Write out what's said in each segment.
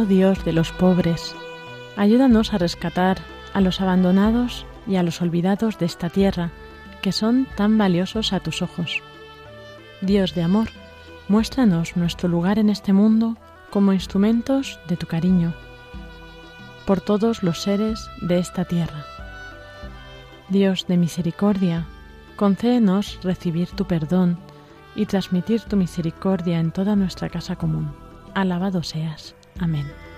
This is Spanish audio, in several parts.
Oh Dios de los pobres, ayúdanos a rescatar a los abandonados y a los olvidados de esta tierra, que son tan valiosos a tus ojos. Dios de amor, muéstranos nuestro lugar en este mundo como instrumentos de tu cariño por todos los seres de esta tierra. Dios de misericordia, concédenos recibir tu perdón y transmitir tu misericordia en toda nuestra casa común. Alabado seas. Amén.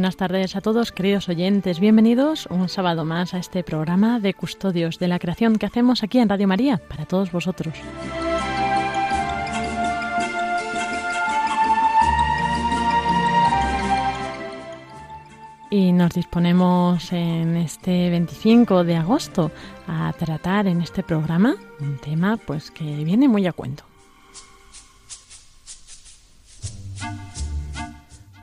Buenas tardes a todos, queridos oyentes. Bienvenidos un sábado más a este programa de Custodios de la Creación que hacemos aquí en Radio María para todos vosotros. Y nos disponemos en este 25 de agosto a tratar en este programa un tema pues que viene muy a cuento.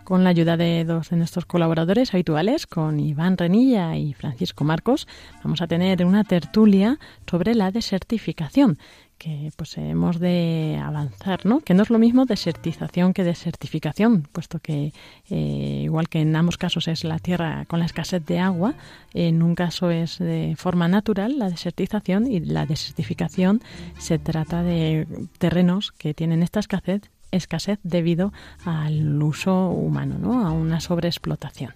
con la ayuda de dos de nuestros colaboradores habituales, con Iván Renilla y Francisco Marcos, vamos a tener una tertulia sobre la desertificación, que pues hemos de avanzar, ¿no? Que no es lo mismo desertización que desertificación, puesto que eh, igual que en ambos casos es la tierra con la escasez de agua, en un caso es de forma natural la desertización y la desertificación se trata de terrenos que tienen esta escasez escasez debido al uso humano, ¿no? a una sobreexplotación.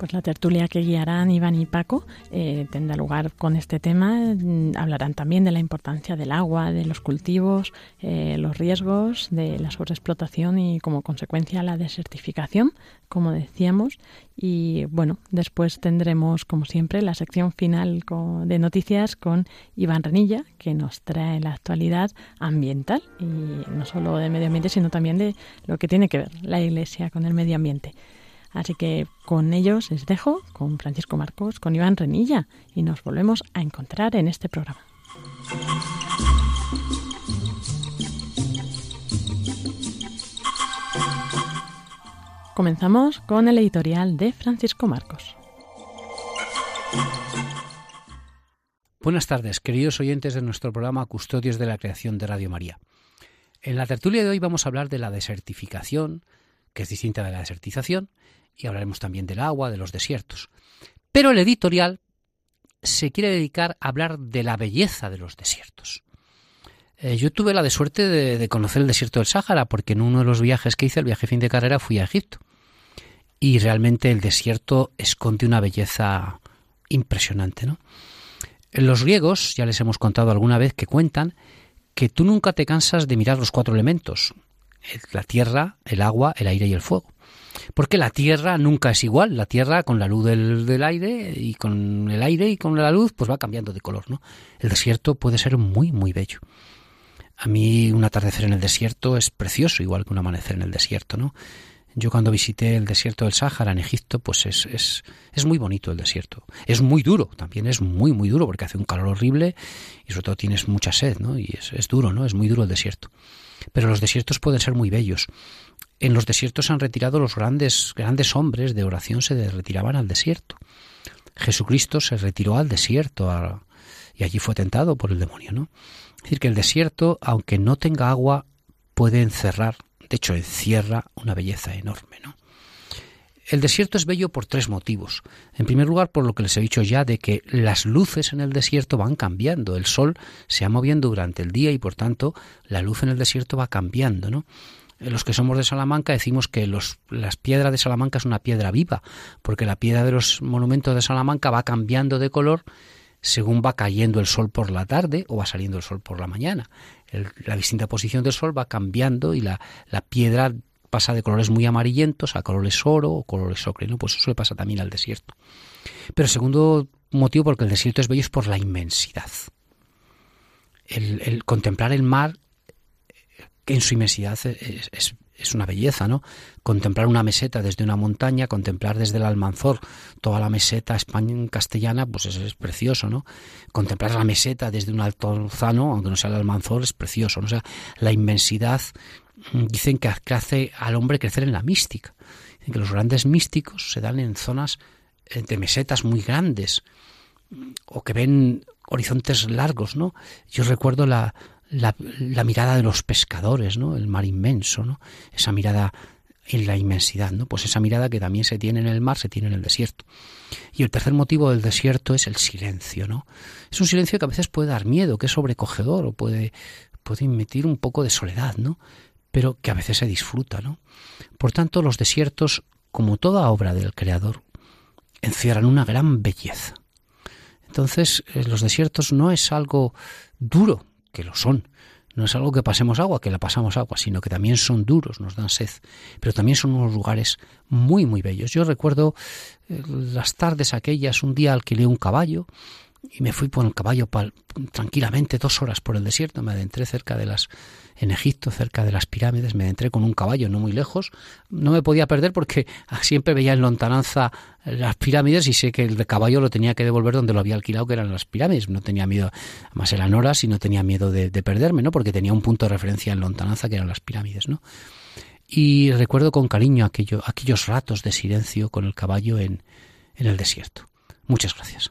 Pues la tertulia que guiarán Iván y Paco eh, tendrá lugar con este tema. Mm, hablarán también de la importancia del agua, de los cultivos, eh, los riesgos de la sobreexplotación y como consecuencia la desertificación, como decíamos. Y bueno, después tendremos, como siempre, la sección final de noticias con Iván Renilla, que nos trae la actualidad ambiental y no solo de medio ambiente, sino también de lo que tiene que ver la Iglesia con el medio ambiente. Así que con ellos les dejo, con Francisco Marcos, con Iván Renilla, y nos volvemos a encontrar en este programa. Comenzamos con el editorial de Francisco Marcos. Buenas tardes, queridos oyentes de nuestro programa Custodios de la Creación de Radio María. En la tertulia de hoy vamos a hablar de la desertificación, que es distinta de la desertización, y hablaremos también del agua, de los desiertos. Pero el editorial se quiere dedicar a hablar de la belleza de los desiertos. Eh, yo tuve la de suerte de, conocer el desierto del Sáhara, porque en uno de los viajes que hice, el viaje fin de carrera, fui a Egipto. Y realmente el desierto esconde una belleza impresionante, ¿no? Los griegos, ya les hemos contado alguna vez que cuentan que tú nunca te cansas de mirar los cuatro elementos, la tierra, el agua, el aire y el fuego. Porque la tierra nunca es igual, la tierra con la luz del, del, aire y con el aire y con la luz pues va cambiando de color, ¿no? El desierto puede ser muy muy bello. A mí un atardecer en el desierto es precioso, igual que un amanecer en el desierto, ¿no? Yo cuando visité el desierto del Sáhara en Egipto, pues es, es, es, muy bonito el desierto. Es muy duro, también es muy, muy duro porque hace un calor horrible y sobre todo tienes mucha sed, ¿no? Y es, es duro, ¿no? Es muy duro el desierto. Pero los desiertos pueden ser muy bellos. En los desiertos se han retirado los grandes, grandes hombres de oración, se retiraban al desierto. Jesucristo se retiró al desierto y allí fue tentado por el demonio, ¿no? Es decir, que el desierto, aunque no tenga agua, puede encerrar de hecho, encierra una belleza enorme, ¿no? El desierto es bello por tres motivos. En primer lugar, por lo que les he dicho ya de que las luces en el desierto van cambiando. El sol se va moviendo durante el día y por tanto la luz en el desierto va cambiando, ¿no? Los que somos de Salamanca decimos que los, las piedras de Salamanca es una piedra viva, porque la piedra de los monumentos de Salamanca va cambiando de color según va cayendo el sol por la tarde o va saliendo el sol por la mañana. la distinta posición del sol va cambiando y la, la, piedra pasa de colores muy amarillentos a colores oro o colores ocre, ¿no? Pues eso le pasa también al desierto. Pero segundo motivo porque el desierto es bello es por la inmensidad. El, contemplar el mar en su inmensidad es, es, una belleza, ¿no? Contemplar una meseta desde una montaña, contemplar desde el Almanzor toda la meseta española castellana, pues es, es, precioso, ¿no? Contemplar la meseta desde un altozano, aunque no sea el Almanzor, es precioso, ¿no? Sea, la inmensidad dicen que hace al hombre crecer en la mística. Dicen que los grandes místicos se dan en zonas eh, de mesetas muy grandes mm, o que ven horizontes largos, ¿no? Yo recuerdo la, la, la, mirada de los pescadores, ¿no? El mar inmenso, ¿no? Esa mirada en la inmensidad, ¿no? Pues esa mirada que también se tiene en el mar, se tiene en el desierto. Y el tercer motivo del desierto es el silencio, ¿no? Es un silencio que a veces puede dar miedo, que es sobrecogedor o puede, puede emitir un poco de soledad, ¿no? Pero que a veces se disfruta, ¿no? Por tanto, los desiertos, como toda obra del Creador, encierran una gran belleza. Entonces, eh, los desiertos no es algo duro, que lo son. No es algo que pasemos agua, que la pasamos agua, sino que también son duros, nos dan sed. Pero también son unos lugares muy, muy bellos. Yo recuerdo eh, las tardes aquellas, un día alquilé un caballo y me fui por el caballo tranquilamente dos horas por el desierto. Me adentré cerca de las en Egipto, cerca de las pirámides, me entré con un caballo no muy lejos. No me podía perder porque siempre veía en lontananza las pirámides y sé que el caballo lo tenía que devolver donde lo había alquilado, que eran las pirámides. No tenía miedo, más eran horas y no tenía miedo de, de perderme, ¿no? Porque tenía un punto de referencia en lontananza que eran las pirámides, ¿no? Y recuerdo con cariño aquello, aquellos ratos de silencio con el caballo en el desierto. Muchas gracias.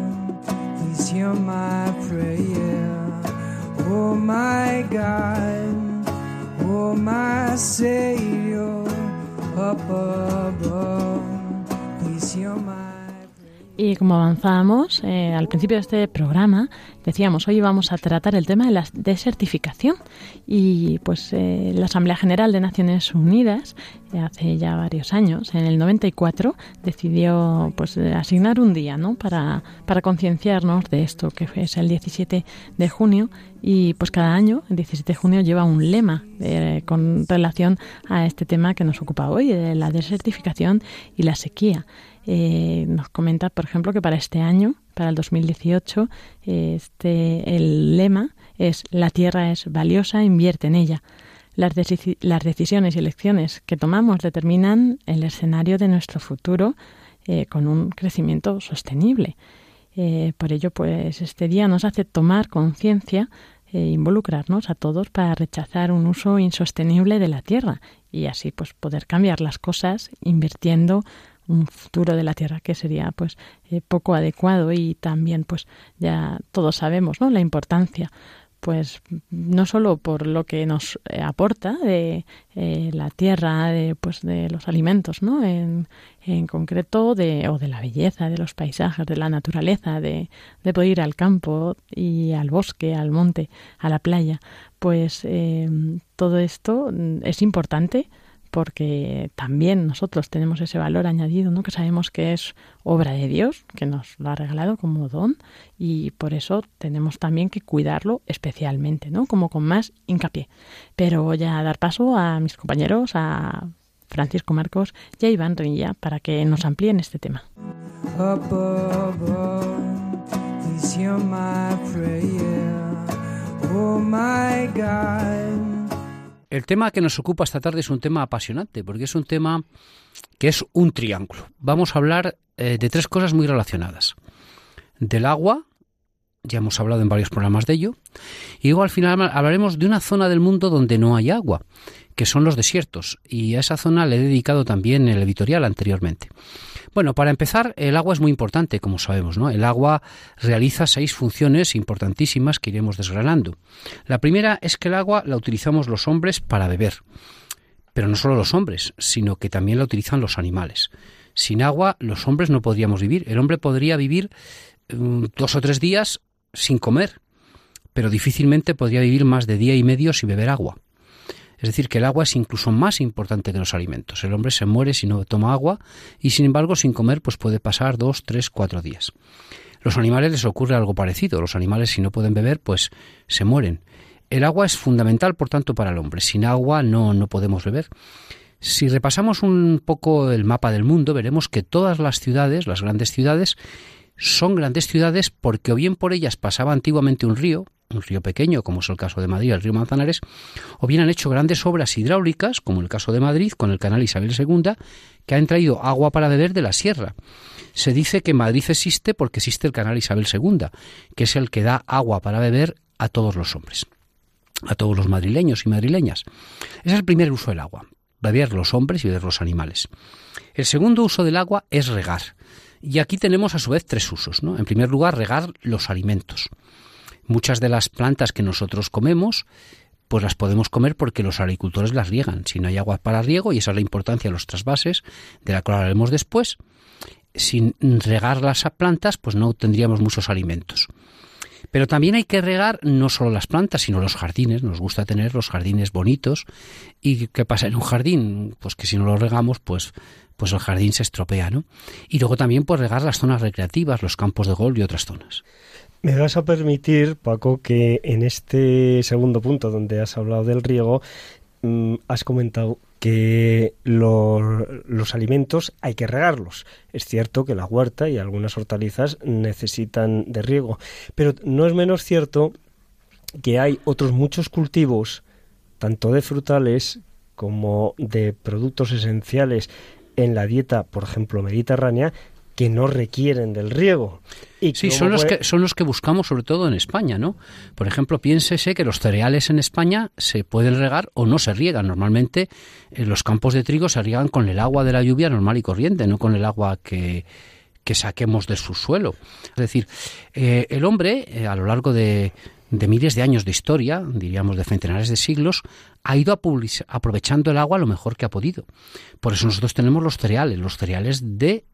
hear my prayer. Oh my God, oh my Savior, up above, please hear my Y como avanzábamos eh, al principio de este programa, decíamos, hoy vamos a tratar el tema de la desertificación. Y pues eh, la Asamblea General de Naciones Unidas, eh, hace ya varios años, en el 94, decidió pues asignar un día ¿no? para, para concienciarnos de esto, que es el 17 de junio. Y pues cada año, el 17 de junio, lleva un lema con relación a este tema que nos ocupa hoy, de la desertificación y la sequía. Eh, nos comenta, por ejemplo, que para este año, para el 2018, este, el lema es La tierra es valiosa, invierte en ella. Las, decisiones y elecciones que tomamos determinan el escenario de nuestro futuro eh, con un crecimiento sostenible. Eh, por ello, pues este día nos hace tomar conciencia e involucrarnos a todos para rechazar un uso insostenible de la tierra y así pues poder cambiar las cosas invirtiendo un futuro de la Tierra que sería pues eh, poco adecuado y también pues ya todos sabemos no la importancia pues no solo por lo que nos eh, aporta de eh, la tierra de pues de los alimentos no en, en, concreto de o de la belleza de los paisajes de la naturaleza de, de poder ir al campo y al bosque al monte a la playa pues todo esto mm, es importante porque también nosotros tenemos ese valor añadido, ¿no? Que sabemos que es obra de Dios, que nos lo ha regalado como don y por eso tenemos también que cuidarlo especialmente, ¿no? Como con más hincapié. Pero voy a dar paso a mis compañeros, a Francisco Marcos y a Iván Renilla para que nos amplíen este tema. El tema que nos ocupa esta tarde es un tema apasionante, porque es un tema que es un triángulo. Vamos a hablar eh, de tres cosas muy relacionadas. Del agua, ya hemos hablado en varios programas de ello, y luego al final hablaremos de una zona del mundo donde no hay agua, que son los desiertos, y a esa zona le he dedicado también el editorial anteriormente. Bueno, para empezar, el agua es muy importante, como sabemos, ¿no? El agua realiza seis funciones importantísimas que iremos desgranando. La primera es que el agua la utilizamos los hombres para beber. Pero no solo los hombres, sino que también la utilizan los animales. Sin agua, los hombres no podríamos vivir. El hombre podría vivir mm, dos o tres días sin comer, pero difícilmente podría vivir más de día y medio sin beber agua. Es decir, que el agua es incluso más importante que los alimentos. El hombre se muere si no toma agua y sin embargo sin comer pues puede pasar dos, tres, cuatro días. Los animales les ocurre algo parecido. Los animales si no pueden beber pues se mueren. El agua es fundamental por tanto para el hombre. Sin agua no, no podemos beber. Si repasamos un poco el mapa del mundo veremos que todas las ciudades, las grandes ciudades, son grandes ciudades porque o bien por ellas pasaba antiguamente un río, un río pequeño, como es el caso de Madrid, el río Manzanares, o bien han hecho grandes obras hidráulicas, como el caso de Madrid, con el canal Isabel II, que han traído agua para beber de la sierra. Se dice que Madrid existe porque existe el canal Isabel II, que es el que da agua para beber a todos los hombres, a todos los madrileños y madrileñas. es el primer uso del agua, beber los hombres y beber los animales. El segundo uso del agua es regar. Y aquí tenemos a su vez tres usos. ¿no? En primer lugar, regar los alimentos. Muchas de las plantas que nosotros comemos, pues las podemos comer porque los agricultores las riegan. Si no hay agua para riego, y esa es la importancia de los trasvases, de la cual hablaremos después, sin regar las plantas, pues no tendríamos muchos alimentos. Pero también hay que regar no solo las plantas, sino los jardines. Nos gusta tener los jardines bonitos. ¿Y qué pasa en un jardín? Pues que si no lo regamos, pues, pues el jardín se estropea, ¿no? Y luego también pues regar las zonas recreativas, los campos de golf y otras zonas. Me vas a permitir, Paco, que en este segundo punto donde has hablado del riego, mm, has comentado que los, alimentos hay que regarlos. Es cierto que la huerta y algunas hortalizas necesitan de riego, pero no es menos cierto que hay otros muchos cultivos, tanto de frutales como de productos esenciales en la dieta, por ejemplo, mediterránea, que no requieren del riego. Y sí, son los, que, son los que buscamos sobre todo en España, ¿no? Por ejemplo, piénsese que los cereales en España se pueden regar o no se riegan. Normalmente en los campos de trigo se riegan con el agua de la lluvia normal y corriente, no con el agua que, que saquemos de su suelo. Es decir, eh, el hombre eh, a lo largo de, de miles de años de historia, diríamos de centenares de siglos, ha ido aprovechando el agua lo mejor que ha podido. Por eso nosotros tenemos los cereales, los cereales de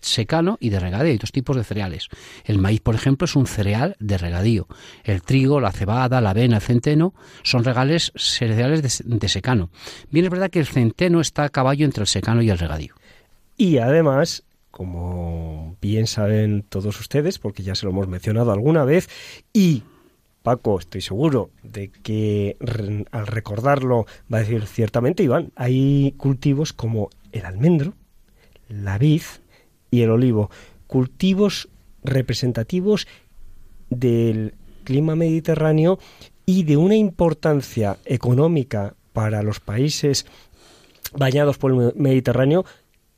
secano y de regadío. Hay dos tipos de cereales. El maíz, por ejemplo, es un cereal de regadío. El trigo, la cebada, la avena, el centeno son regales, cereales de, secano. Bien, es verdad que el centeno está a caballo entre el secano y el regadío. Y además, como bien saben todos ustedes, porque ya se lo hemos mencionado alguna vez, y Paco, estoy seguro de que al recordarlo va a decir ciertamente, Iván, hay cultivos como el almendro, la vid y el olivo, cultivos representativos del clima mediterráneo y de una importancia económica para los países bañados por el Mediterráneo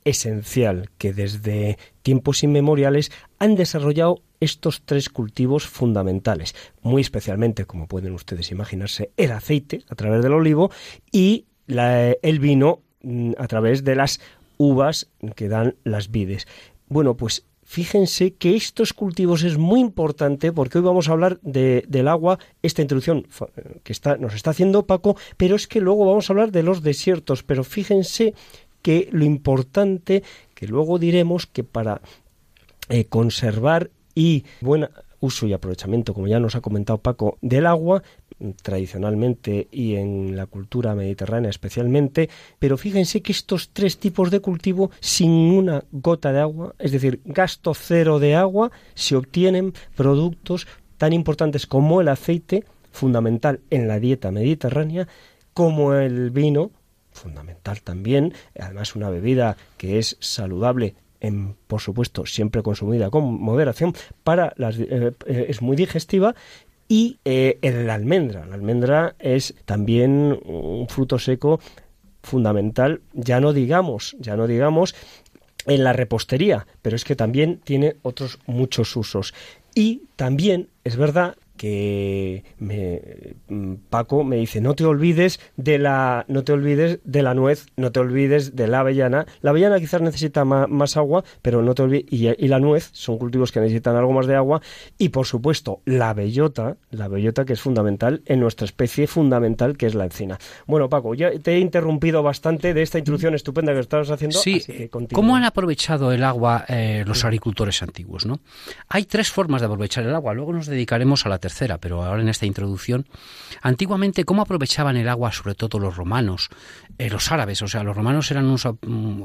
esencial, que desde tiempos inmemoriales han desarrollado estos tres cultivos fundamentales, muy especialmente, como pueden ustedes imaginarse, el aceite a través del olivo y el vino mm, a través de las uvas que dan las vides. Bueno, pues fíjense que estos cultivos es muy importante porque hoy vamos a hablar del agua, esta introducción que está, nos está haciendo Paco, pero es que luego vamos a hablar de los desiertos, pero fíjense que lo importante que luego diremos que para eh, conservar y buen uso y aprovechamiento, como ya nos ha comentado Paco, del agua, tradicionalmente y en la cultura mediterránea especialmente, pero fíjense que estos tres tipos de cultivo sin una gota de agua, es decir, gasto cero de agua, se obtienen productos tan importantes como el aceite, fundamental en la dieta mediterránea, como el vino, fundamental también, además una bebida que es saludable en, por supuesto, siempre consumida con moderación, para las, eh, eh, es muy digestiva y eh, la almendra. La almendra es también un fruto seco fundamental, ya no digamos, ya no digamos en la repostería, pero es que también tiene otros muchos usos. Y también es verdad que me, mm, Paco me dice no te olvides de la no te olvides de la nuez no te olvides de la avellana. La avellana quizás necesita más, agua pero no te olvides y, la nuez son cultivos que necesitan algo más de agua. Y por supuesto la bellota la bellota que es fundamental en nuestra especie fundamental que es la encina bueno Paco ya te he interrumpido bastante de esta introducción estupenda que estabas haciendo sí cómo han aprovechado el agua eh, los agricultores antiguos no hay tres formas de aprovechar el agua luego nos dedicaremos a la tercera, pero ahora en esta introducción, antiguamente, ¿cómo aprovechaban el agua, sobre todo los romanos, eh, los árabes? O sea, los romanos eran unos, mm,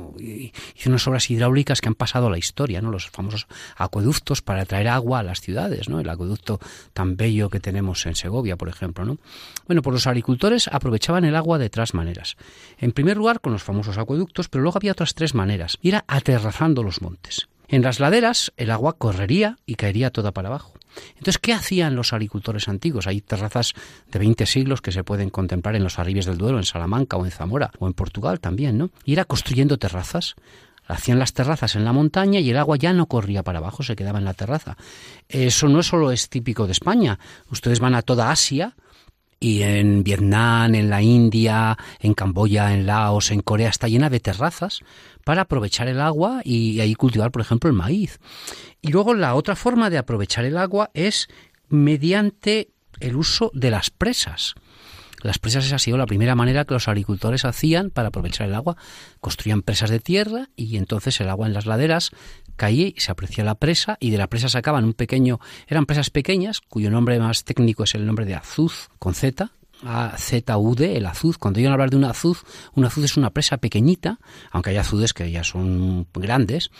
unas obras hidráulicas que han pasado a la historia, ¿no? Los famosos acueductos para traer agua a las ciudades, ¿no? El acueducto tan bello que tenemos en Segovia, por ejemplo, ¿no? Bueno, pues los agricultores aprovechaban el agua de tres maneras. En primer lugar, con los famosos acueductos, pero luego había otras tres maneras. Y era aterrazando los montes. En las laderas el agua correría y caería toda para abajo. Entonces, ¿qué hacían los agricultores antiguos? Hay terrazas de 20 siglos que se pueden contemplar en los arribes del Duero, en Salamanca o en Zamora o en Portugal también, ¿no? Y era construyendo terrazas. Hacían las terrazas en la montaña y el agua ya no corría para abajo, se quedaba en la terraza. Eso no solo es típico de España. Ustedes van a toda Asia y en Vietnam, en la India, en Camboya, en Laos, en Corea, está llena de terrazas para aprovechar el agua y ahí cultivar, por ejemplo, el maíz. Y luego la otra forma de aprovechar el agua es mediante el uso de las presas. Las presas esa ha sido la primera manera que los agricultores hacían para aprovechar el agua. Construían presas de tierra y entonces el agua en las laderas caía y se aprecia la presa y de la presa sacaban un pequeño, eran presas pequeñas cuyo nombre más técnico es el nombre de azuz con Z, AZUD, el azuz. Cuando a hablar de un azuz, un azuz es una presa pequeñita, aunque hay azudes que ya son grandes,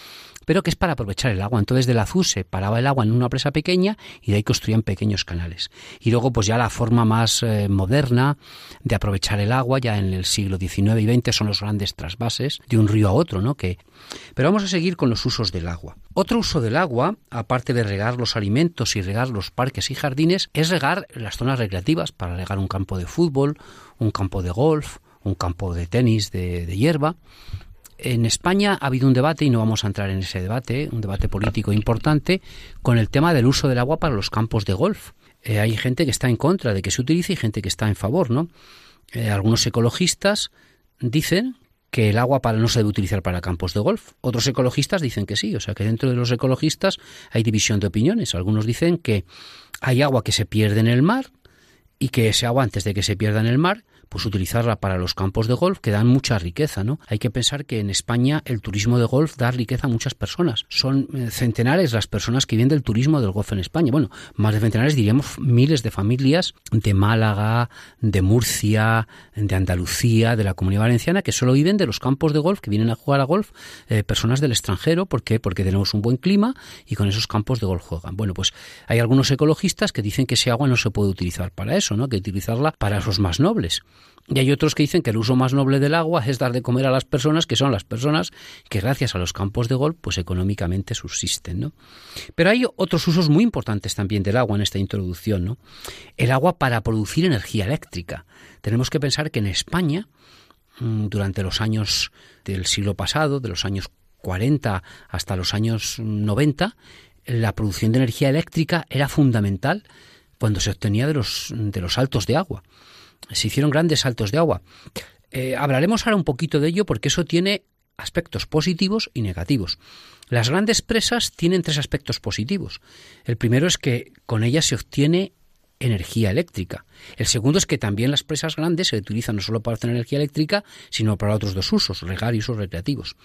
pero que es para aprovechar el agua. Entonces del azuz se paraba el agua en una presa pequeña y de ahí construían pequeños canales. Y luego pues ya la forma más eh, moderna de aprovechar el agua, ya en el siglo XIX y XX, son los grandes trasvases de un río a otro, ¿no? Que... Pero vamos a seguir con los usos del agua. Otro uso del agua, aparte de regar los alimentos y regar los parques y jardines, es regar las zonas recreativas, para regar un campo de fútbol, un campo de golf, un campo de tenis de, de hierba, en España ha habido un debate, y no vamos a entrar en ese debate, un debate político importante, con el tema del uso del agua para los campos de golf. Eh, hay gente que está en contra de que se utilice y gente que está en favor, ¿no? Eh, algunos ecologistas dicen que el agua para no se debe utilizar para campos de golf. Otros ecologistas dicen que sí, o sea que dentro de los ecologistas hay división de opiniones. Algunos dicen que hay agua que se pierde en el mar y que ese agua antes de que se pierda en el mar pues utilizarla para los campos de golf que dan mucha riqueza, ¿no? Hay que pensar que en España el turismo de golf da riqueza a muchas personas. Son eh, centenares las personas que viven del turismo del golf en España. Bueno, más de centenares diríamos miles de familias de Málaga, de Murcia, de Andalucía, de la Comunidad Valenciana que solo viven de los campos de golf que vienen a jugar a golf eh, personas del extranjero, ¿por qué? Porque tenemos un buen clima y con esos campos de golf juegan. Bueno, pues hay algunos ecologistas que dicen que ese agua no se puede utilizar para eso, ¿no? Que utilizarla para los más nobles. Y hay otros que dicen que el uso más noble del agua es dar de comer a las personas, que son las personas que gracias a los campos de golf, pues económicamente subsisten, ¿no? Pero hay otros usos muy importantes también del agua en esta introducción, ¿no? El agua para producir energía eléctrica. Tenemos que pensar que en España, mm, durante los años del siglo pasado, de los años 40 hasta los años 90, la producción de energía eléctrica era fundamental cuando se obtenía de los, de los saltos de agua se hicieron grandes saltos de agua. Eh, hablaremos ahora un poquito de ello porque eso tiene aspectos positivos y negativos. Las grandes presas tienen tres aspectos positivos. El primero es que con ellas se obtiene energía eléctrica. El segundo es que también las presas grandes se utilizan no solo para obtener energía eléctrica, sino para otros dos usos, regar y usos recreativos.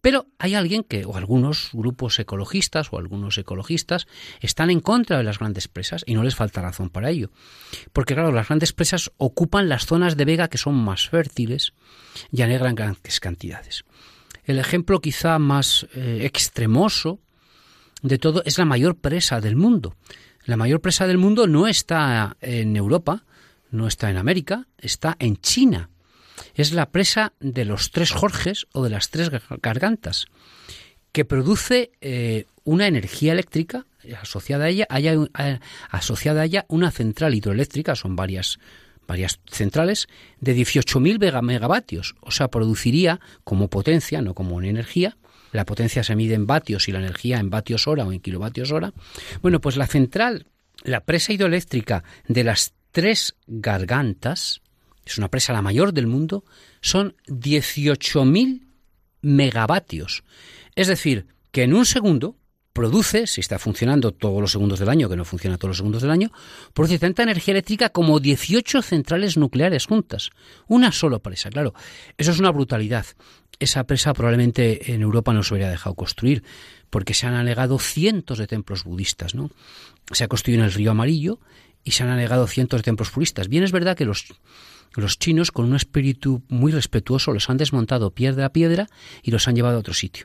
Pero hay alguien que, o algunos grupos ecologistas o algunos ecologistas, están en contra de las grandes presas y no les falta razón para ello. Porque claro, las grandes presas ocupan las zonas de vega que son más fértiles y anegran grandes cantidades. El ejemplo quizá más eh, extremoso de todo es la mayor presa del mundo, la mayor presa del mundo no está en Europa, no está en América, está en China. Es la presa de los tres Jorges o de las tres gargantas, que produce eh, una energía eléctrica asociada a ella, asociada a ella una central hidroeléctrica, son varias varias centrales de 18.000 megavatios, o sea, produciría como potencia, no como energía, la potencia se mide en vatios y la energía en vatios hora o en kilovatios hora. Bueno, pues la central, la presa hidroeléctrica de las tres gargantas, es una presa la mayor del mundo, son 18.000 megavatios. Es decir, que en un segundo produce, si está funcionando todos los segundos del año, que no funciona todos los segundos del año, produce tanta energía eléctrica como 18 centrales nucleares juntas. Una sola presa, claro. Eso es una brutalidad. Esa presa probablemente en Europa no se hubiera dejado construir, porque se han anegado cientos de templos budistas, ¿no? Se ha construido en el río Amarillo y se han anegado cientos de templos budistas. Bien es verdad que los los chinos, con un espíritu muy respetuoso, los han desmontado piedra a piedra y los han llevado a otro sitio.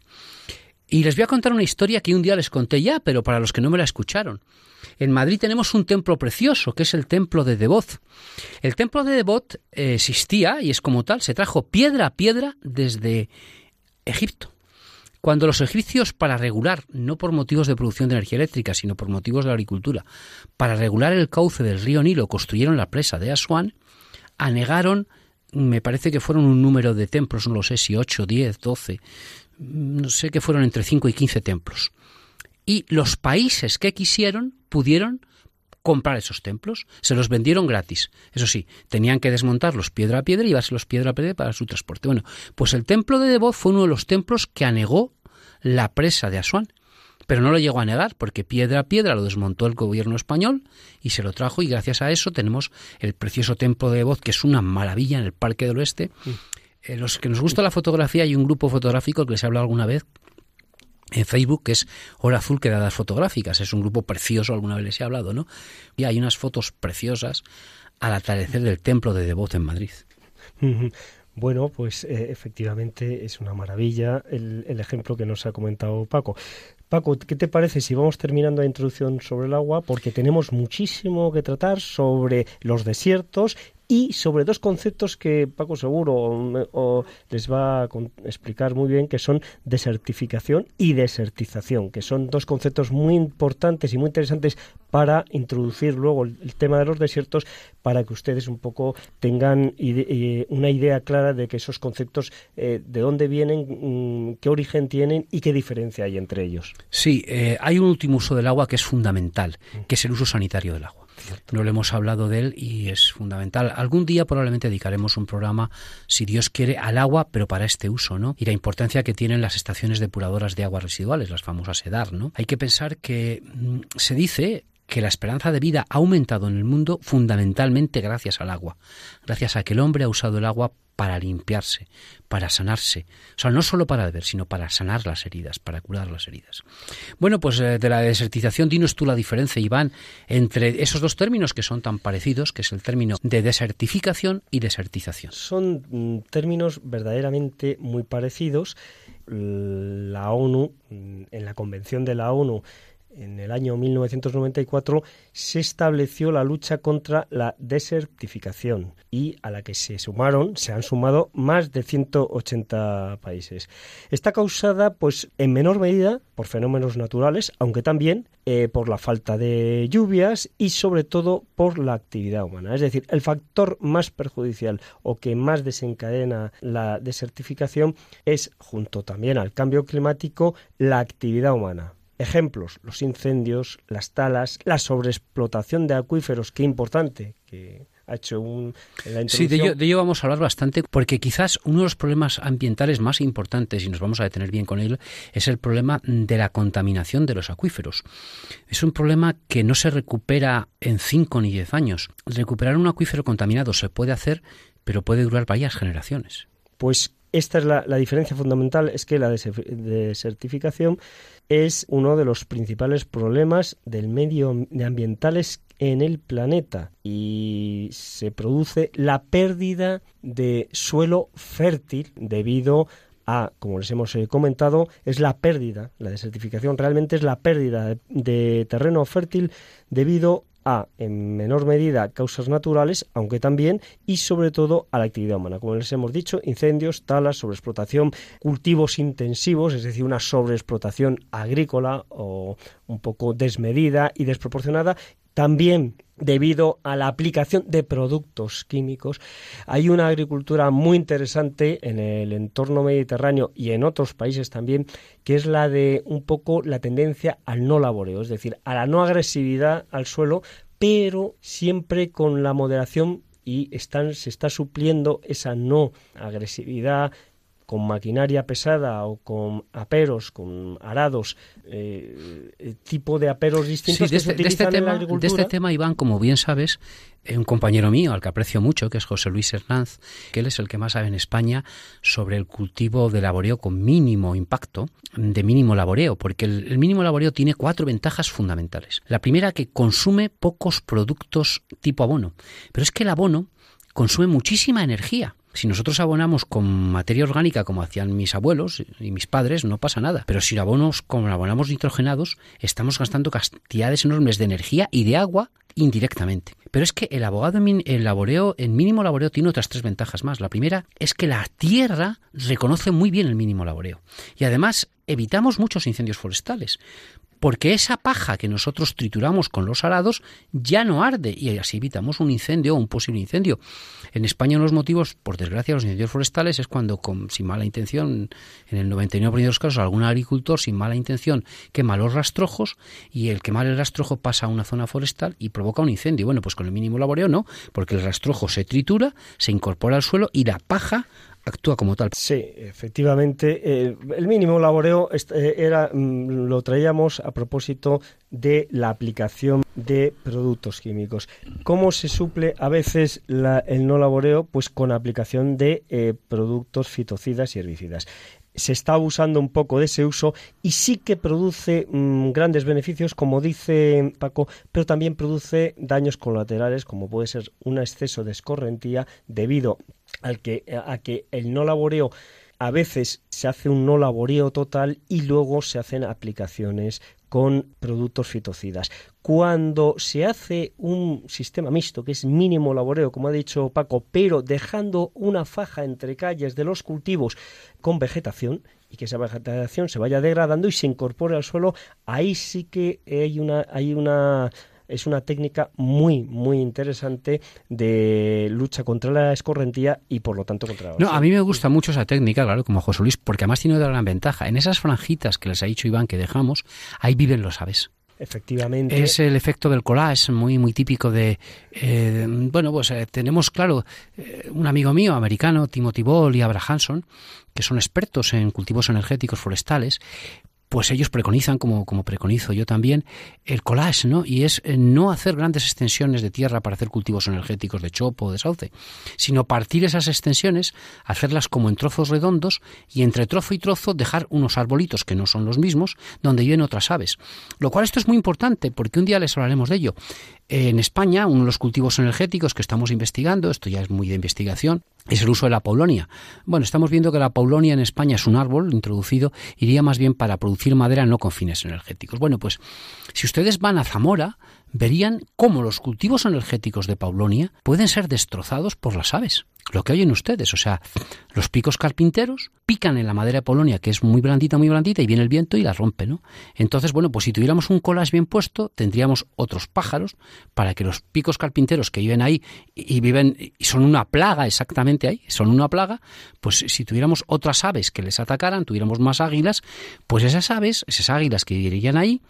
Y les voy a contar una historia que un día les conté ya, pero para los que no me la escucharon. En Madrid tenemos un templo precioso, que es el templo de Devot. El templo de Devot eh, existía y es como tal, se trajo piedra a piedra desde Egipto. Cuando los egipcios, para regular, no por motivos de producción de energía eléctrica, sino por motivos de agricultura, para regular el cauce del río Nilo, construyeron la presa de Asuán, anegaron, me parece que fueron un número de templos, no lo sé si 8, 10, 12, no sé que fueron entre 5 y 15 templos. Y los países que quisieron pudieron comprar esos templos, se los vendieron gratis. Eso sí, tenían que desmontarlos piedra a piedra y llevárselos piedra a piedra para su transporte. Bueno, pues el templo de Devot fue uno de los templos que anegó la presa de Asuán, pero no lo llegó a negar porque piedra a piedra lo desmontó el gobierno español y se lo trajo y gracias a eso tenemos el precioso templo de Devot que es una maravilla en el Parque del Oeste. Mm. Eh, los que nos gusta la fotografía, hay un grupo fotográfico que les he hablado alguna vez en Facebook, que es Hora Azul Quedadas Fotográficas. Es un grupo precioso, alguna vez les he hablado, ¿no? Y hay unas fotos preciosas al atardecer del templo de Devot en Madrid. Bueno, pues eh, efectivamente es una maravilla el, el, ejemplo que nos ha comentado Paco. Paco, ¿qué te parece si vamos terminando la introducción sobre el agua? Porque tenemos muchísimo que tratar sobre los desiertos y sobre dos conceptos que Paco seguro les va a explicar muy bien, que son desertificación y desertización, que son dos conceptos muy importantes y muy interesantes para introducir luego el, tema de los desiertos, para que ustedes un poco tengan una idea clara de que esos conceptos, eh, de dónde vienen, mm, qué origen tienen y qué diferencia hay entre ellos. Sí, eh, hay un último uso del agua que es fundamental, que es el uso sanitario del agua. No le hemos hablado de él y es fundamental. Algún día probablemente dedicaremos un programa, si Dios quiere, al agua, pero para este uso, ¿no? Y la importancia que tienen las estaciones depuradoras de aguas residuales, las famosas EDAR, ¿no? Hay que pensar que mm, se dice que la esperanza de vida ha aumentado en el mundo fundamentalmente gracias al agua, gracias a que el hombre ha usado el agua para limpiarse, para sanarse. O sea, no solo para beber, sino para sanar las heridas, para curar las heridas. Bueno, pues eh, de la desertización, dinos tú la diferencia, Iván, entre esos dos términos que son tan parecidos, que es el término de desertificación y desertización. Son mm, términos verdaderamente muy parecidos. La ONU, mm, en la Convención de la ONU, en el año 1994 se estableció la lucha contra la desertificación y a la que se sumaron, se han sumado más de 180 países. Está causada, pues, en menor medida por fenómenos naturales, aunque también eh, por la falta de lluvias y sobre todo por la actividad humana. Es decir, el factor más perjudicial o que más desencadena la desertificación es, junto también al cambio climático, la actividad humana Ejemplos, los incendios, las talas, la sobreexplotación de acuíferos, qué importante, que ha hecho un... sí, de ello, vamos a hablar bastante, porque quizás uno de los problemas ambientales más importantes, y nos vamos a detener bien con ello, es el problema de la contaminación de los acuíferos. Es un problema que no se recupera en 5 ni 10 años. Recuperar un acuífero contaminado se puede hacer, pero puede durar varias generaciones. Pues esta es la, diferencia fundamental, es que la desertificación es uno de los principales problemas del medio ambientales en el planeta y se produce la pérdida de suelo fértil debido a, como les hemos eh, comentado, es la pérdida, la desertificación realmente es la pérdida de terreno fértil debido a, en menor medida, causas naturales, aunque también y sobre todo a la actividad humana. Como les hemos dicho, incendios, talas, sobreexplotación, cultivos intensivos, es decir, una sobreexplotación agrícola o un poco desmedida y desproporcionada, también debido a la aplicación de productos químicos. Hay una agricultura muy interesante en el entorno mediterráneo y en otros países también, que es la de un poco la tendencia al no laboreo, es decir, a la no agresividad al suelo, pero siempre con la moderación y se está supliendo esa no agresividad con maquinaria pesada o con aperos, con arados, eh, eh, tipo de aperos distintos de, este, este tema, De este tema, Iván, como bien sabes, eh, un compañero mío, al que aprecio mucho, que es José Luis Hernández, que él es el que más sabe en España sobre el cultivo de laboreo con mínimo impacto, de mínimo laboreo, porque el, el mínimo laboreo tiene cuatro ventajas fundamentales. La primera, que consume pocos productos tipo abono, pero es que el abono consume muchísima energía. Si nosotros abonamos con materia orgánica como hacían mis abuelos y mis padres, no pasa nada. Pero si abonamos como abonamos nitrogenados, estamos gastando cantidades enormes de energía y de agua indirectamente. Pero es que el abogado el laboreo, en mínimo laboreo, tiene otras tres ventajas más. La primera es que la tierra reconoce muy bien el mínimo laboreo. Y además evitamos muchos incendios forestales porque esa paja que nosotros trituramos con los arados ya no arde y así evitamos un incendio o un posible incendio. En España los motivos, por desgracia, los incendios forestales es cuando con, sin mala intención, en el 99% de los casos, algún agricultor sin mala intención quema los rastrojos y el quemar el rastrojo pasa a una zona forestal y provoca un incendio. Bueno, pues con el mínimo laboreo no, porque el rastrojo se tritura, se incorpora al suelo y la paja actúa como tal. Sí, efectivamente. Eh, el mínimo laboreo eh, era, mm, lo traíamos a propósito de la aplicación de productos químicos. ¿Cómo se suple a veces el no laboreo? Pues con aplicación de eh, productos fitocidas y herbicidas se está abusando un poco de ese uso y sí que produce mm, grandes beneficios, como dice Paco, pero también produce daños colaterales, como puede ser un exceso de escorrentía debido al que, a que el no laboreo a veces se hace un no laboreo total y luego se hacen aplicaciones con productos fitocidas. Cuando se hace un sistema mixto, que es mínimo laboreo, como ha dicho Paco, pero dejando una faja entre calles de los cultivos con vegetación, y que esa vegetación se vaya degradando y se incorpore al suelo, ahí sí que hay una, hay una es una técnica muy, muy interesante de lucha contra la escorrentía y por lo tanto contra la No, a mí me gusta mucho esa técnica, claro, como José Luis, porque además tiene una gran ventaja. En esas franjitas que les ha dicho Iván que dejamos, ahí viven los aves. Efectivamente. Es el efecto del collage, muy, muy típico de. Eh, bueno, pues eh, tenemos, claro, eh, un amigo mío americano, Timothy Ball y Abraham Hanson, que son expertos en cultivos energéticos forestales, pues ellos preconizan, como, como preconizo yo también, el collage, ¿no? Y es eh, no hacer grandes extensiones de tierra para hacer cultivos energéticos de chopo o de sauce, sino partir esas extensiones, hacerlas como en trozos redondos y entre trozo y trozo dejar unos arbolitos que no son los mismos, donde viven otras aves. Lo cual esto es muy importante, porque un día les hablaremos de ello. En España, uno de los cultivos energéticos que estamos investigando, esto ya es muy de investigación, es el uso de la paulonia. Bueno, estamos viendo que la paulonia en España es un árbol introducido, iría más bien para producir madera no con fines energéticos. Bueno, pues si ustedes van a Zamora, verían cómo los cultivos energéticos de paulonia pueden ser destrozados por las aves lo que oyen ustedes, o sea, los picos carpinteros pican en la madera de Polonia, que es muy blandita, muy blandita, y viene el viento y la rompe, ¿no? Entonces, bueno, pues si tuviéramos un collage bien puesto, tendríamos otros pájaros para que los picos carpinteros que viven ahí y viven, y son una plaga exactamente ahí, son una plaga, pues si tuviéramos otras aves que les atacaran, tuviéramos más águilas, pues esas aves, esas águilas que vivirían ahí,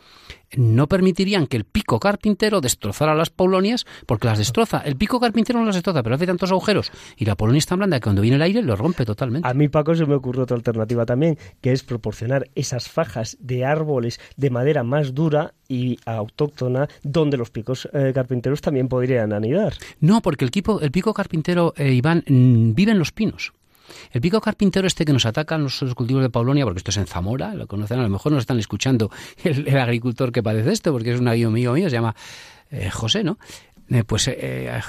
no permitirían que el pico carpintero destrozara las polonias, porque las destroza. El pico carpintero no las destroza, pero hace tantos agujeros y la polonia es tan blanda que cuando viene el aire lo rompe totalmente. A mí, Paco, se me ocurre otra alternativa también, que es proporcionar esas fajas de árboles de madera más dura y autóctona donde los picos eh, carpinteros también podrían anidar. No, porque el, el pico carpintero, eh, Iván, mm, vive en los pinos. El pico carpintero este que nos atacan los, cultivos de Paulonia, porque esto es en Zamora, lo conocen, a lo mejor nos están escuchando el, agricultor que padece esto, porque es un amigo mío mío, se llama eh, José, ¿no? Eh, pues eh,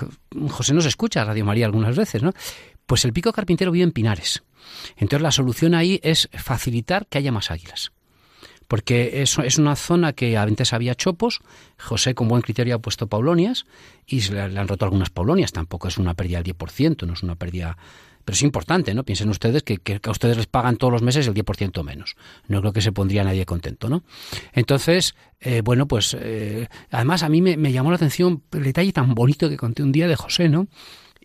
José nos escucha, Radio María algunas veces, ¿no? Pues el pico carpintero vive en pinares. Entonces la solución ahí es facilitar que haya más águilas porque es, una zona que antes había chopos, José con buen criterio ha puesto paulonias y se le, han roto algunas paulonias, tampoco es una pérdida del 10%, no es una pérdida pero es importante, ¿no? Piensen ustedes que, a ustedes les pagan todos los meses el 10% menos. No creo que se pondría nadie contento, ¿no? Entonces, eh, bueno, pues eh, además a mí me, llamó la atención el detalle tan bonito que conté un día de José, ¿no?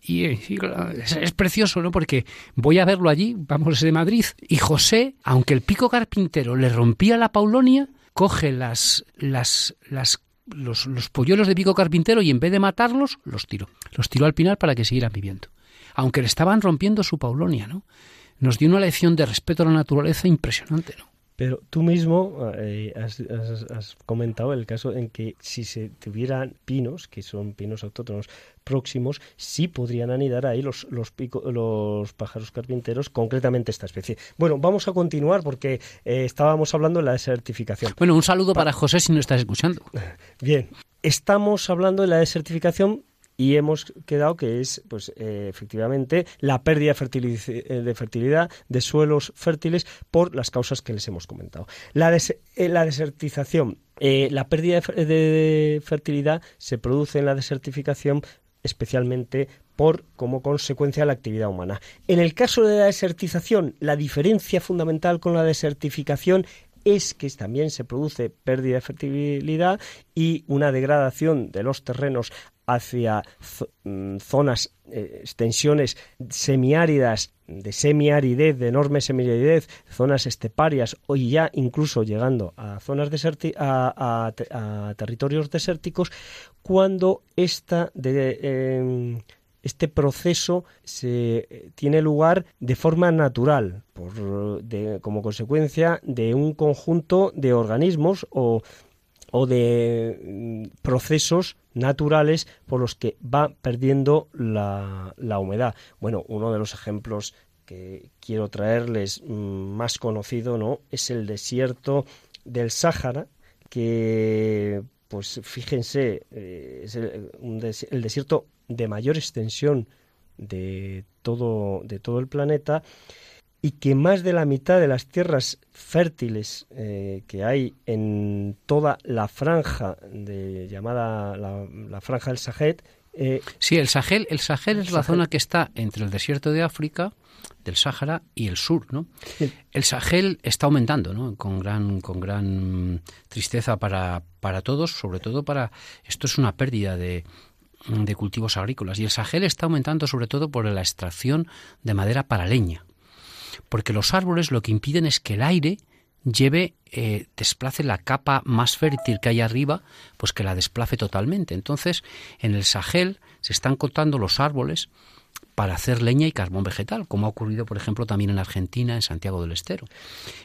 Y, es, precioso, ¿no? Porque voy a verlo allí, vamos de Madrid, y José, aunque el pico carpintero le rompía la paulonia, coge las, las, las los, los polluelos de pico carpintero y en vez de matarlos, los tiró. Los tiró al pinar para que siguieran viviendo aunque le estaban rompiendo su Paulonia, ¿no? Nos dio una lección de respeto a la naturaleza impresionante, ¿no? Pero tú mismo eh, has, comentado el caso en que si se tuvieran pinos, que son pinos autóctonos próximos, sí podrían anidar ahí los, los, los pájaros carpinteros, concretamente esta especie. Bueno, vamos a continuar porque eh, estábamos hablando de la desertificación. Bueno, un saludo para José si no estás escuchando. Bien, estamos hablando de la desertificación y hemos quedado que es pues eh, efectivamente la pérdida eh, de fertilidad de suelos fértiles por las causas que les hemos comentado. La, eh, la desertización, la pérdida de, fertilidad se produce en la desertificación especialmente por como consecuencia de la actividad humana. En el caso de la desertización, la diferencia fundamental con la desertificación es que también se produce pérdida de fertilidad y una degradación de los terrenos hacia mm, zonas, eh, extensiones semiáridas, de semiaridez, de enorme semiaridez, zonas esteparias o ya incluso llegando a zonas a, a, territorios desérticos, cuando esta de, em, este proceso se eh, tiene lugar de forma natural, por, como consecuencia de un conjunto de organismos o o de mm, procesos naturales por los que va perdiendo la, humedad. Bueno, uno de los ejemplos que quiero traerles mm, más conocido no es el desierto del Sáhara que pues fíjense eh, es el, el, desierto de mayor extensión de todo de todo el planeta y que más de la mitad de las tierras fértiles eh, que hay en toda la franja de, llamada la, franja del Sahel eh, sí, el Sahel, el Sahel es la zona que está entre el desierto de África, del Sáhara y el sur, ¿no? El Sahel está aumentando, ¿no? Con gran, con gran tristeza para, para todos, sobre todo para esto es una pérdida de, de cultivos agrícolas y el Sahel está aumentando sobre todo por la extracción de madera para leña porque los árboles lo que impiden es que el aire lleve, eh, desplace la capa más fértil que hay arriba, pues que la desplace totalmente. Entonces, en el Sahel se están cortando los árboles para hacer leña y carbón vegetal, como ha ocurrido, por ejemplo, también en Argentina, en Santiago del Estero.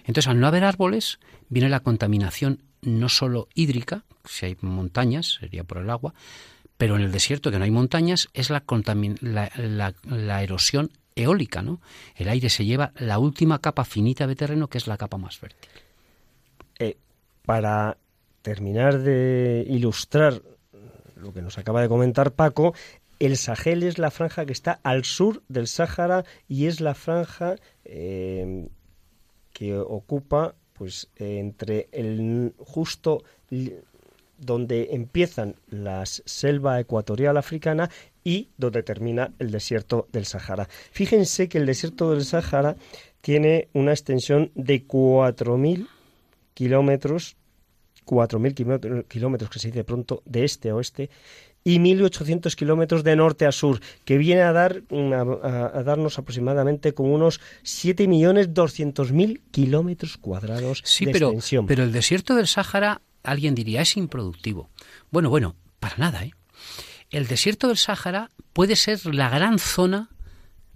Entonces, al no haber árboles, viene la contaminación no solo hídrica, si hay montañas, sería por el agua, pero en el desierto que no hay montañas es la, la, la, erosión eólica, ¿no? El aire se lleva la última capa finita de terreno, que es la capa más fértil. Eh, para terminar de ilustrar lo que nos acaba de comentar Paco, el Sahel es la franja que está al sur del Sáhara y es la franja eh, que ocupa pues entre el justo donde empiezan la selva ecuatorial africana y donde termina el desierto del Sahara. Fíjense que el desierto del Sahara tiene una extensión de 4.000 kilómetros, 4.000 kilómetros que se dice pronto, de este a oeste, y 1.800 kilómetros de norte a sur, que viene a, dar a, darnos aproximadamente como unos 7.200.000 kilómetros cuadrados sí, de pero, extensión. pero el desierto del Sáhara, alguien diría, es improductivo. Bueno, bueno, para nada, ¿eh? El desierto del Sáhara puede ser la gran zona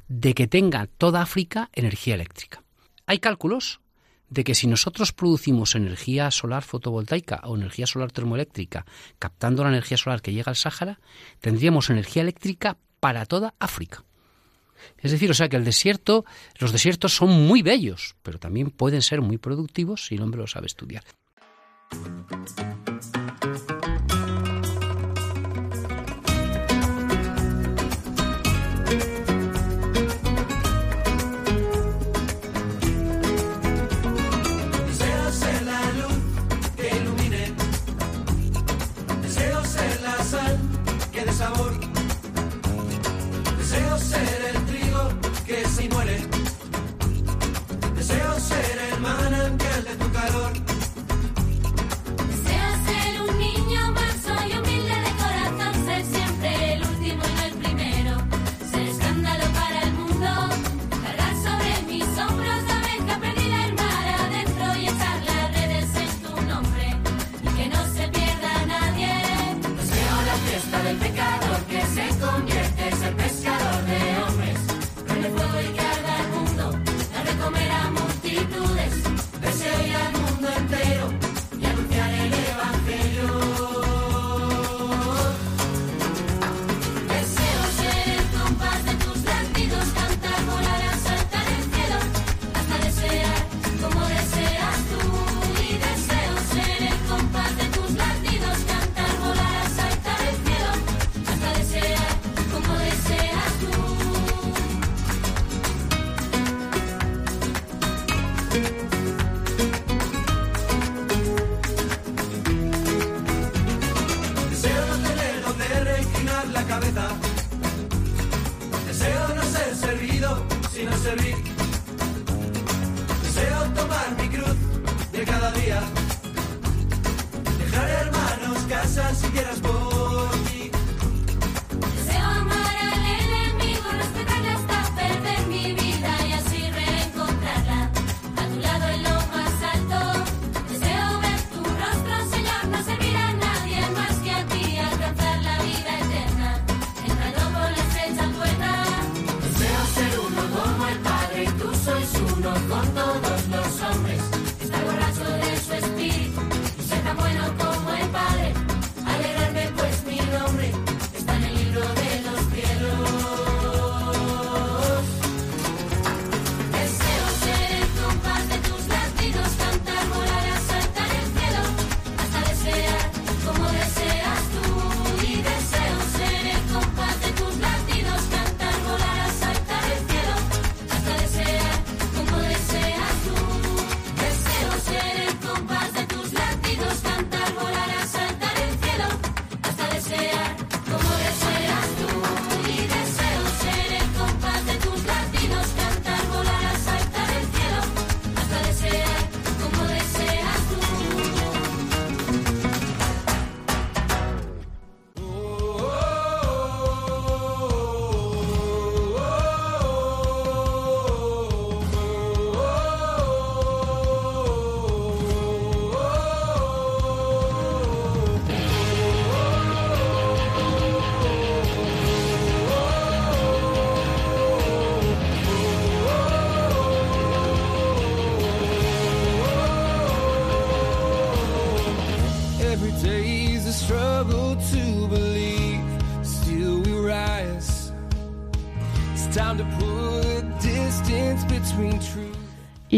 de que tenga toda África energía eléctrica. Hay cálculos de que si nosotros producimos energía solar fotovoltaica o energía solar termoeléctrica captando la energía solar que llega al Sáhara, tendríamos energía eléctrica para toda África. Es decir, o sea que el desierto, los desiertos son muy bellos, pero también pueden ser muy productivos si el hombre lo sabe estudiar.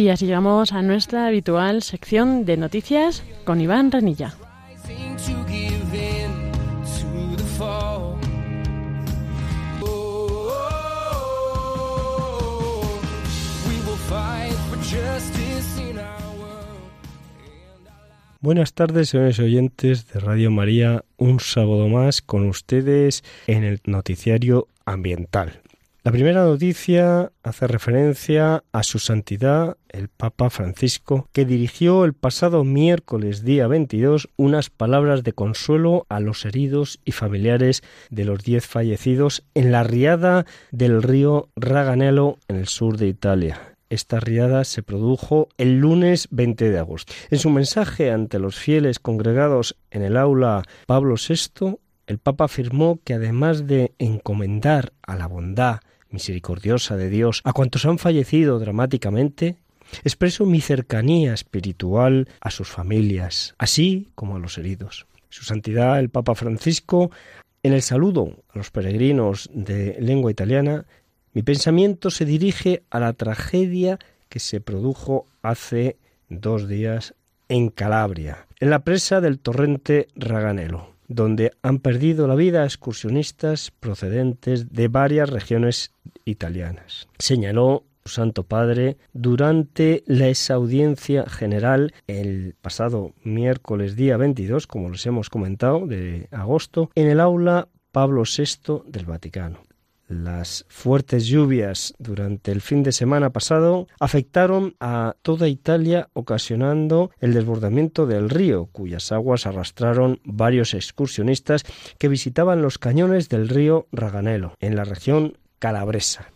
Y así llegamos a nuestra habitual sección de noticias con Iván world. Buenas tardes, señores oyentes de Radio María. Un sábado más con ustedes en el noticiario ambiental. La primera noticia hace referencia a su santidad, el Papa Francisco, que dirigió el pasado miércoles día 22 unas palabras de consuelo a los heridos y familiares de los diez fallecidos en la riada del río Raganello en el sur de Italia. Esta riada se produjo el lunes 20 de agosto. En su mensaje ante los fieles congregados en el aula Pablo VI, el Papa afirmó que además de encomendar a la bondad misericordiosa de Dios a cuantos han fallecido dramáticamente, expreso mi cercanía espiritual a sus familias, así como a los heridos. Su Santidad el Papa Francisco, en el saludo a los peregrinos de lengua italiana, mi pensamiento se dirige a la tragedia que se produjo hace dos días en Calabria, en la presa del torrente Raganello donde han perdido la vida excursionistas procedentes de varias regiones italianas. Señaló Santo Padre durante la exaudiencia general el pasado miércoles día 22, como les hemos comentado, de agosto, en el aula Pablo VI del Vaticano. Las fuertes lluvias durante el fin de semana pasado afectaron a toda Italia ocasionando el desbordamiento del río, cuyas aguas arrastraron varios excursionistas que visitaban los cañones del río Raganello, en la región calabresa.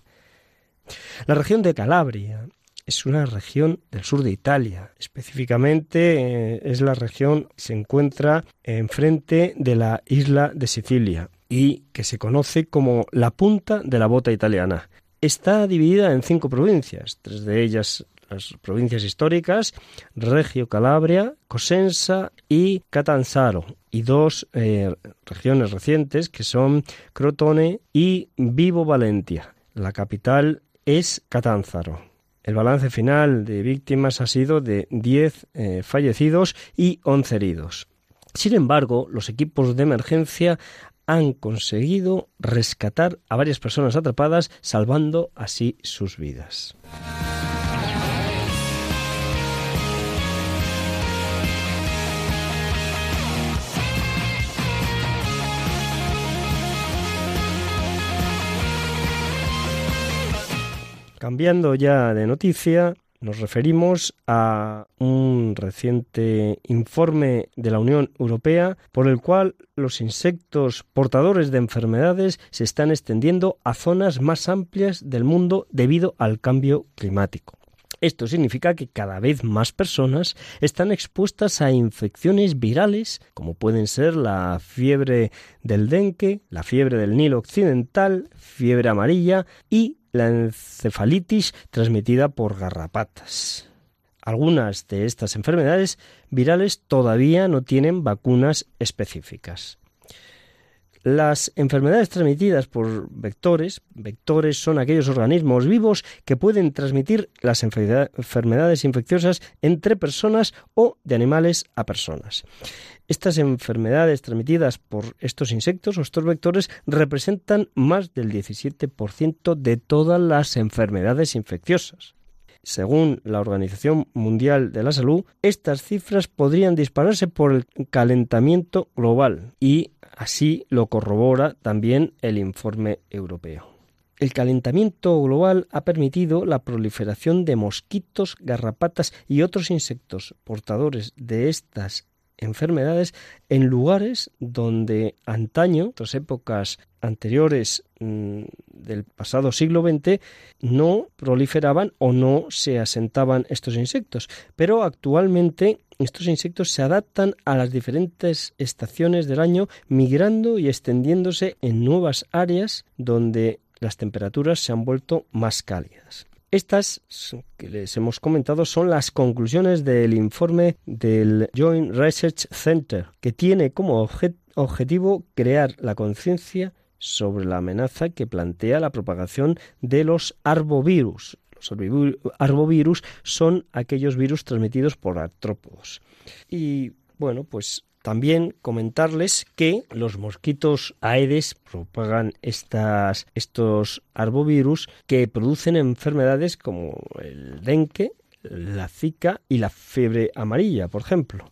La región de Calabria es una región del sur de Italia. Específicamente eh, es la región que se encuentra enfrente de la isla de Sicilia, y que se conoce como la punta de la bota italiana. Está dividida en cinco provincias, tres de ellas las provincias históricas, Regio Calabria, Cosenza y Catanzaro, y dos eh, regiones recientes que son Crotone y Vivo Valentia. La capital es Catanzaro. El balance final de víctimas ha sido de 10 eh, fallecidos y 11 heridos. Sin embargo, los equipos de emergencia han conseguido rescatar a varias personas atrapadas, salvando así sus vidas. Cambiando ya de noticia, nos referimos a un reciente informe de la Unión Europea por el cual los insectos portadores de enfermedades se están extendiendo a zonas más amplias del mundo debido al cambio climático. Esto significa que cada vez más personas están expuestas a infecciones virales, como pueden ser la fiebre del dengue, la fiebre del Nilo Occidental, fiebre amarilla y la encefalitis transmitida por garrapatas. Algunas de estas enfermedades virales todavía no tienen vacunas específicas. Las enfermedades transmitidas por vectores, vectores son aquellos organismos vivos que pueden transmitir las enfermedades infecciosas entre personas o de animales a personas. Estas enfermedades transmitidas por estos insectos o estos vectores representan más del 17% de todas las enfermedades infecciosas. Según la Organización Mundial de la Salud, estas cifras podrían dispararse por el calentamiento global y así lo corrobora también el informe europeo. El calentamiento global ha permitido la proliferación de mosquitos, garrapatas y otros insectos portadores de estas enfermedades en lugares donde antaño, otras épocas anteriores mm, del pasado siglo XX, no proliferaban o no se asentaban estos insectos. Pero actualmente estos insectos se adaptan a las diferentes estaciones del año, migrando y extendiéndose en nuevas áreas donde las temperaturas se han vuelto más cálidas. Estas que les hemos comentado son las conclusiones del informe del Joint Research Center, que tiene como objetivo crear la conciencia sobre la amenaza que plantea la propagación de los arbovirus. Los arbovirus son aquellos virus transmitidos por artrópodos. Y bueno, pues también comentarles que los mosquitos aedes propagan estas, estos arbovirus que producen enfermedades como el dengue, la zika y la fiebre amarilla, por ejemplo.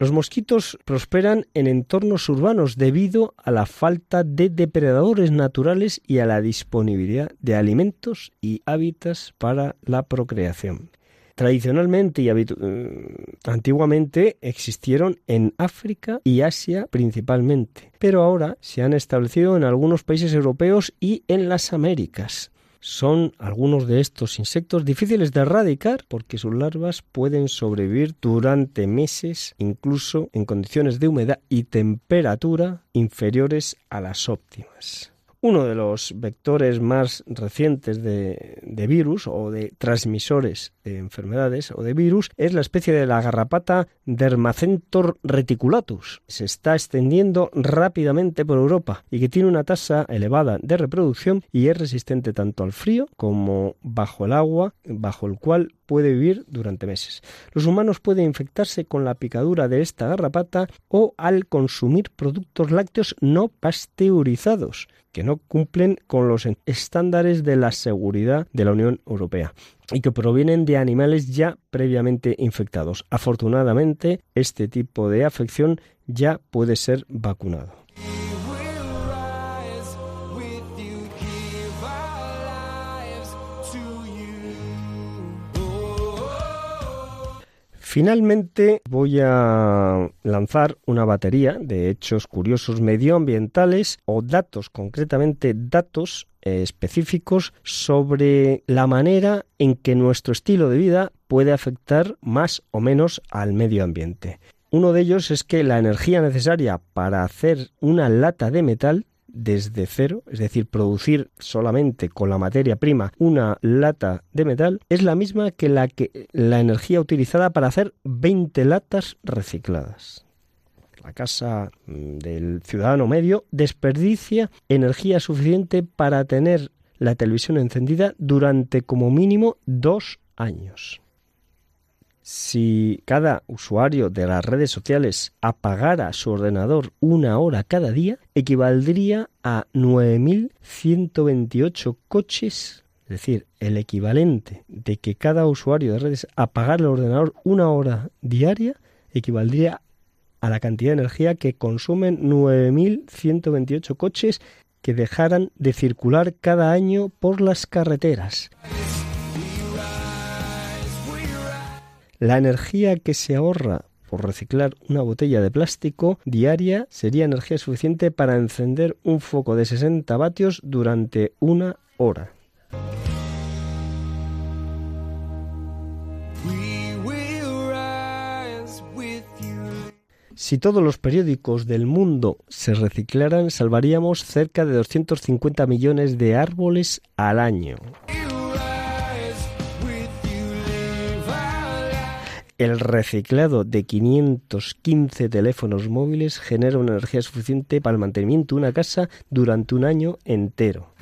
Los mosquitos prosperan en entornos urbanos debido a la falta de depredadores naturales y a la disponibilidad de alimentos y hábitats para la procreación. Tradicionalmente y eh, antiguamente existieron en África y Asia principalmente, pero ahora se han establecido en algunos países europeos y en las Américas. Son algunos de estos insectos difíciles de erradicar porque sus larvas pueden sobrevivir durante meses, incluso en condiciones de humedad y temperatura inferiores a las óptimas. Uno de los vectores más recientes de, virus o de transmisores de enfermedades o de virus es la especie de la garrapata Dermacentor reticulatus. Se está extendiendo rápidamente por Europa y que tiene una tasa elevada de reproducción y es resistente tanto al frío como bajo el agua, bajo el cual puede vivir durante meses. Los humanos pueden infectarse con la picadura de esta garrapata o al consumir productos lácteos no pasteurizados que no cumplen con los estándares de la seguridad de la Unión Europea y que provienen de animales ya previamente infectados. Afortunadamente, este tipo de afección ya puede ser vacunado. Finalmente voy a lanzar una batería de hechos curiosos medioambientales o datos, concretamente datos eh, específicos sobre la manera en que nuestro estilo de vida puede afectar más o menos al medio ambiente. Uno de ellos es que la energía necesaria para hacer una lata de metal desde cero, es decir, producir solamente con la materia prima una lata de metal, es la misma que la, que, la energía utilizada para hacer 20 latas recicladas. La casa mm, del ciudadano medio desperdicia energía suficiente para tener la televisión encendida durante como mínimo dos años. Si cada usuario de las redes sociales apagara su ordenador una hora cada día, equivaldría a 9.128 coches, es decir, el equivalente de que cada usuario de redes apagara el ordenador una hora diaria, equivaldría a la cantidad de energía que consumen 9.128 coches que dejaran de circular cada año por las carreteras. La energía que se ahorra por reciclar una botella de plástico diaria sería energía suficiente para encender un foco de 60 vatios durante una hora. Si todos los periódicos del mundo se reciclaran, salvaríamos cerca de 250 millones de árboles al año. El reciclado de 515 teléfonos móviles genera una energía suficiente para el mantenimiento de una casa durante un año entero.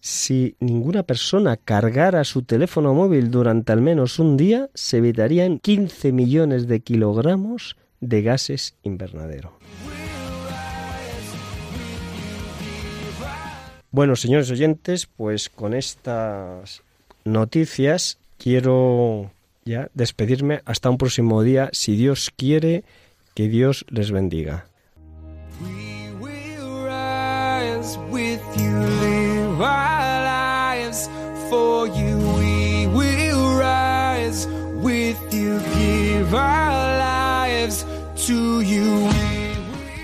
Si ninguna persona cargara su teléfono móvil durante al menos un día, se evitarían 15 millones de kilogramos de gases invernadero. Bueno, señores oyentes, pues con estas noticias quiero ya despedirme. Hasta un próximo día, si Dios quiere, que Dios les bendiga.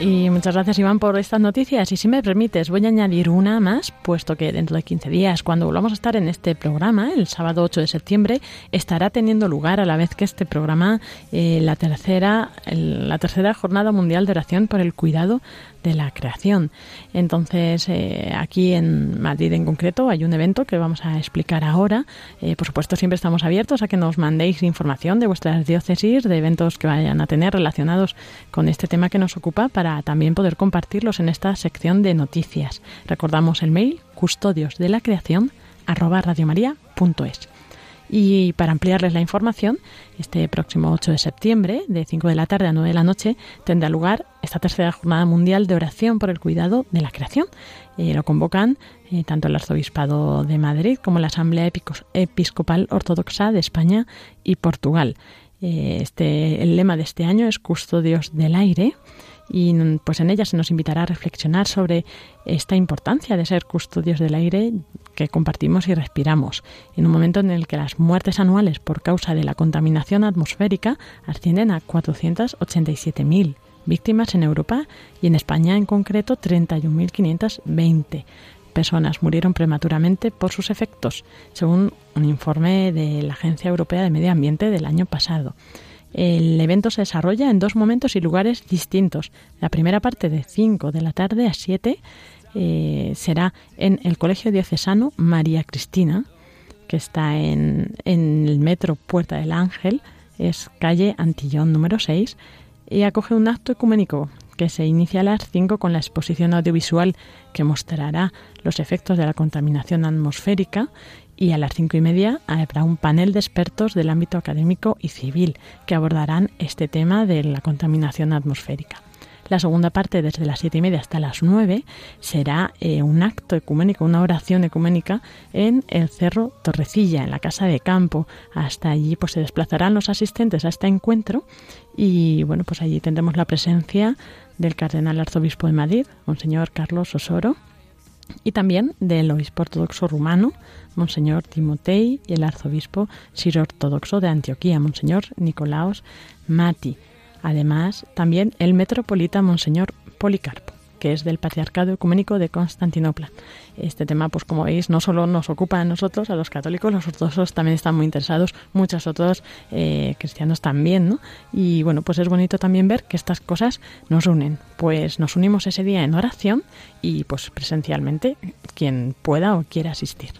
Y muchas gracias, Iván, por estas noticias. Y si me permites, voy a añadir una más, puesto que dentro de 15 días, cuando volvamos a estar en este programa, el sábado 8 de septiembre, estará teniendo lugar a la vez que este programa eh, la tercera la tercera jornada mundial de oración por el cuidado de la creación. Entonces, eh, aquí en Madrid en concreto hay un evento que vamos a explicar ahora. Eh, por supuesto, siempre estamos abiertos a que nos mandéis información de vuestras diócesis, de eventos que vayan a tener relacionados con este tema que nos ocupa, para también poder compartirlos en esta sección de noticias. Recordamos el mail custodios de la creación. Y para ampliarles la información, este próximo 8 de septiembre, de 5 de la tarde a 9 de la noche, tendrá lugar esta tercera jornada mundial de oración por el cuidado de la creación. Eh, lo convocan eh, tanto el Arzobispado de Madrid como la Asamblea Episcopal Ortodoxa de España y Portugal. Eh, este, el lema de este año es Custodios del Aire y pues en ella se nos invitará a reflexionar sobre esta importancia de ser custodios del aire que compartimos y respiramos, en un momento en el que las muertes anuales por causa de la contaminación atmosférica ascienden a 487.000 víctimas en Europa y en España en concreto 31.520 personas murieron prematuramente por sus efectos, según un informe de la Agencia Europea de Medio Ambiente del año pasado. El evento se desarrolla en dos momentos y lugares distintos. La primera parte de 5 de la tarde a 7 eh, será en el Colegio Diocesano María Cristina, que está en, el metro Puerta del Ángel, es calle Antillón número 6, y acoge un acto ecuménico que se inicia a las 5 con la exposición audiovisual que mostrará los efectos de la contaminación atmosférica y a las cinco y media habrá un panel de expertos del ámbito académico y civil que abordarán este tema de la contaminación atmosférica. La segunda parte, desde las siete y media hasta las nueve, será eh, un acto ecuménico, una oración ecuménica en el Cerro Torrecilla, en la Casa de Campo. Hasta allí pues, se desplazarán los asistentes a este encuentro y bueno, pues allí tendremos la presencia del cardenal arzobispo de Madrid, Monseñor Carlos Osoro, y también del obispo ortodoxo rumano, Monseñor Timotei, y el arzobispo siro-ortodoxo de Antioquía, Monseñor Nicolaos Mati. Además, también el metropolita Monseñor Policarpo que es del Patriarcado Ecuménico de Constantinopla. Este tema, pues como veis, no solo nos ocupa a nosotros, a los católicos, los ortodoxos también están muy interesados, muchos otros eh, cristianos también, ¿no? Y bueno, pues es bonito también ver que estas cosas nos unen. Pues nos unimos ese día en oración y pues presencialmente quien pueda o quiera asistir.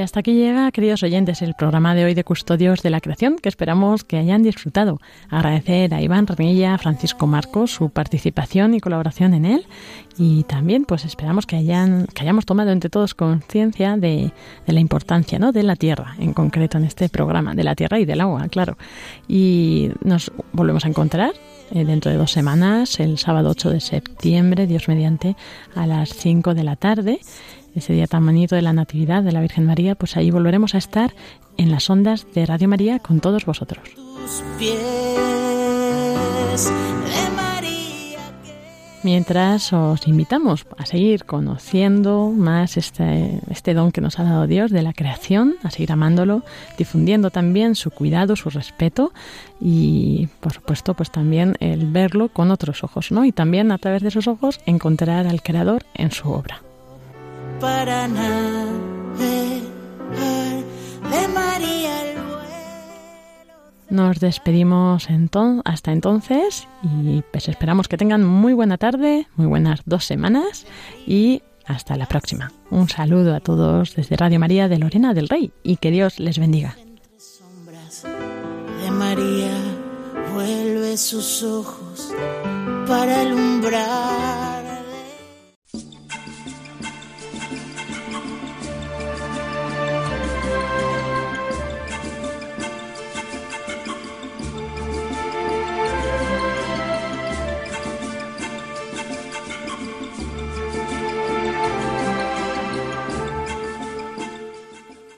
Y hasta aquí llega, queridos oyentes, el programa de hoy de Custodios de la Creación, que esperamos que hayan disfrutado. Agradecer a Iván Ramilla, Francisco Marcos, su participación y colaboración en él. Y también, pues esperamos que, hayan, que hayamos tomado entre todos conciencia de, la importancia ¿no? de la tierra, en concreto en este programa, de la tierra y del agua, claro. Y nos volvemos a encontrar eh, dentro de dos semanas, el sábado 8 de septiembre, Dios mediante, a las 5 de la tarde ese día tan bonito de la Natividad de la Virgen María, pues ahí volveremos a estar en las ondas de Radio María con todos vosotros. Mientras os invitamos a seguir conociendo más este, este don que nos ha dado Dios de la creación, a seguir amándolo, difundiendo también su cuidado, su respeto y por supuesto pues también el verlo con otros ojos, ¿no? Y también a través de esos ojos encontrar al Creador en su obra para Nos despedimos hasta entonces y pues esperamos que tengan muy buena tarde, muy buenas dos semanas y hasta la próxima. Un saludo a todos desde Radio María de Lorena del Rey y que Dios les bendiga. De María vuelve sus ojos para alumbrar